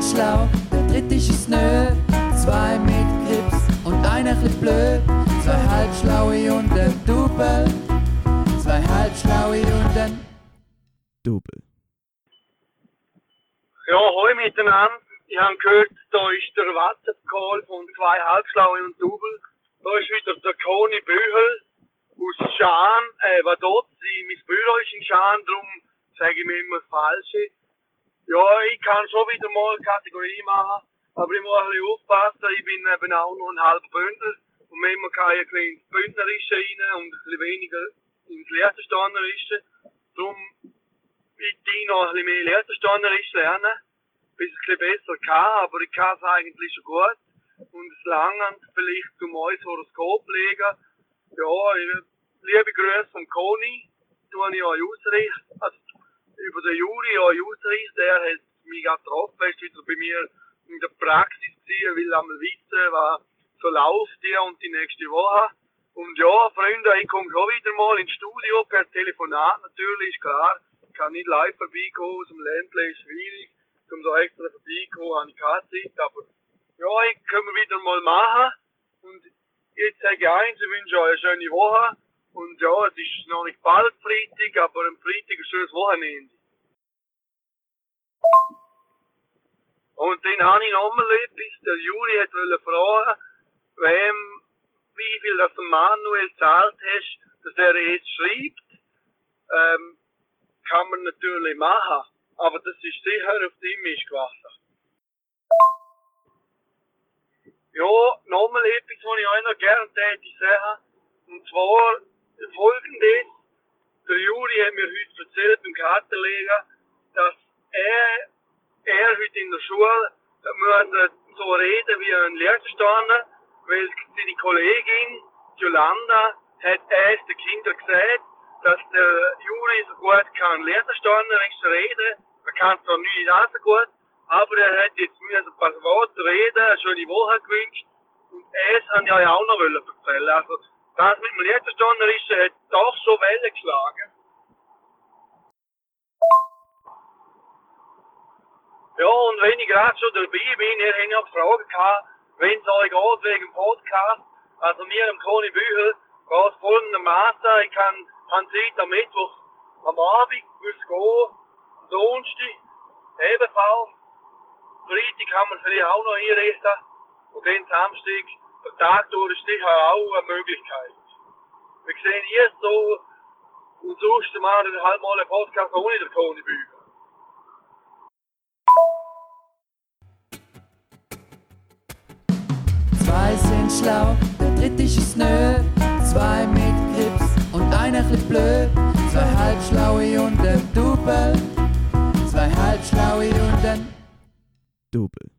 sind schlau, der dritte ist es nö. Zwei mit Grips und einer bisschen blöd. Zwei halbschlaue und ein Double. Zwei halbschlaue und ein Double. Ja, hoi miteinander. Ich habe gehört, da ist der WhatsApp-Call von zwei Halbschlaue und Double. Da ist wieder der Koni Bühel aus Schaan, äh, was dort, sie, mein Büro ist in Schaan, darum sage ich mir immer das Falsche. Ja, ich kann schon wieder mal Kategorie machen, aber ich muss ein bisschen aufpassen, ich bin eben auch noch ein halber Bündner und manchmal kann ich ein bisschen ins Bündnerische rein und ein bisschen weniger ins Lehrverstandnerische. Darum ich die noch ein bisschen mehr Lehrverstandnerisch lernen, bis ich ein bisschen besser kann, aber ich kann es eigentlich schon gut und es langt vielleicht zum neues Horoskop legen. Ja, liebe Grüße von Koni, tue ich euch ausrichten. Also, über den Juri euch ausrichten, der hat mich getroffen, ist wieder bei mir in der Praxis gewesen, will einmal wissen, was so läuft die und die nächste Woche. Und ja, Freunde, ich komme schon wieder mal ins Studio per Telefonat, natürlich, ist klar. Ich kann nicht live vorbeikommen, aus dem Ländle ist schwierig. Um so extra vorbeikommen, habe ich keine Zeit, aber ja, ich wir wieder mal machen. Und jetzt sage ich eins, ich wünsche euch eine schöne Woche. Und ja, es ist noch nicht bald Freitag, aber am Freitag ein schönes Wochenende. Und dann habe ich noch mal etwas. Der Juri hat wollte fragen, wem, wie viel das Manuel zahlt hast, dass er jetzt schreibt. Ähm, kann man natürlich machen. Aber das ist sicher auf dem Misch gewachsen. Ja, nochmal etwas, was ich euch noch gerne täte sagen. Und zwar folgendes. Der Juri hat mir heute erzählt beim Kartenleger, dass er, er heute in der Schule muss so reden wie ein Lehrersteiner, weil seine Kollegin Jolanda hat erst den Kindern gesagt, dass der Juri so gut kann Lehrersteinerisch reden. Er kann zwar nicht so gut, aber er hat jetzt mir ein paar Worte reden, eine schöne Woche gewünscht. Und es habe ich euch auch noch wollen erzählen. Also, das mit dem Lehrersteinerischen hat doch so Wellen geschlagen. Ja, und wenn ich gerade schon dabei bin, ihr habt ja gefragt, gehabt, wenn es euch geht wegen Podcast, also mir am Koni Büchel, geht es folgendermaßen, ich kann, kann Zeit am Mittwoch am Abend, muss gehen, am Donnerstag ebenfalls, Freitag kann man vielleicht auch noch einrichten, und dann Samstag, der Tag durch ist sicher auch eine Möglichkeit. Wir sehen jetzt so, und sonst machen wir halt mal einen Podcast ohne den Koni Büchel. Sind schlau, der dritte ist nö. Zwei mit Grips und einer bisschen blöd. Zwei halbschlaue und ein Double. Zwei halbschlaue und ein Double.